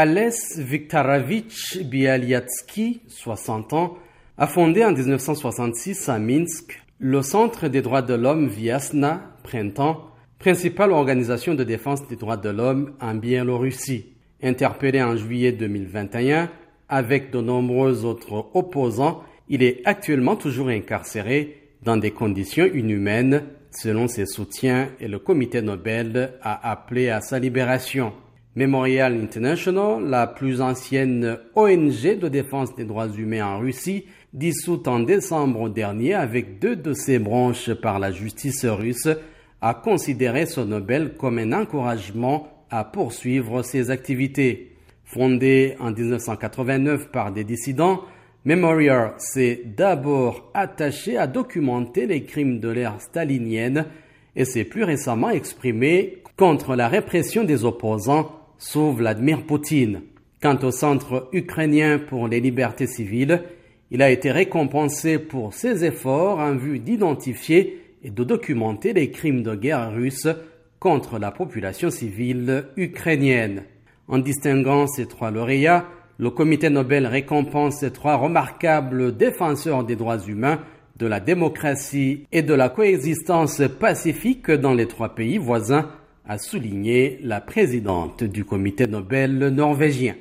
Ales Viktorovich Bialyatsky, 60 ans, a fondé en 1966 à Minsk le Centre des droits de l'homme Viasna Printemps, principale organisation de défense des droits de l'homme en Biélorussie. Interpellé en juillet 2021 avec de nombreux autres opposants, il est actuellement toujours incarcéré dans des conditions inhumaines, selon ses soutiens, et le comité Nobel a appelé à sa libération. Memorial International, la plus ancienne ONG de défense des droits humains en Russie, dissoute en décembre dernier avec deux de ses branches par la justice russe, a considéré ce Nobel comme un encouragement à poursuivre ses activités. Fondé en 1989 par des dissidents, Memorial s'est d'abord attaché à documenter les crimes de l'ère stalinienne et s'est plus récemment exprimé contre la répression des opposants sous Vladimir Poutine. Quant au Centre ukrainien pour les libertés civiles, il a été récompensé pour ses efforts en vue d'identifier et de documenter les crimes de guerre russes contre la population civile ukrainienne. En distinguant ces trois lauréats, le comité Nobel récompense ces trois remarquables défenseurs des droits humains, de la démocratie et de la coexistence pacifique dans les trois pays voisins, a souligné la présidente du comité Nobel norvégien.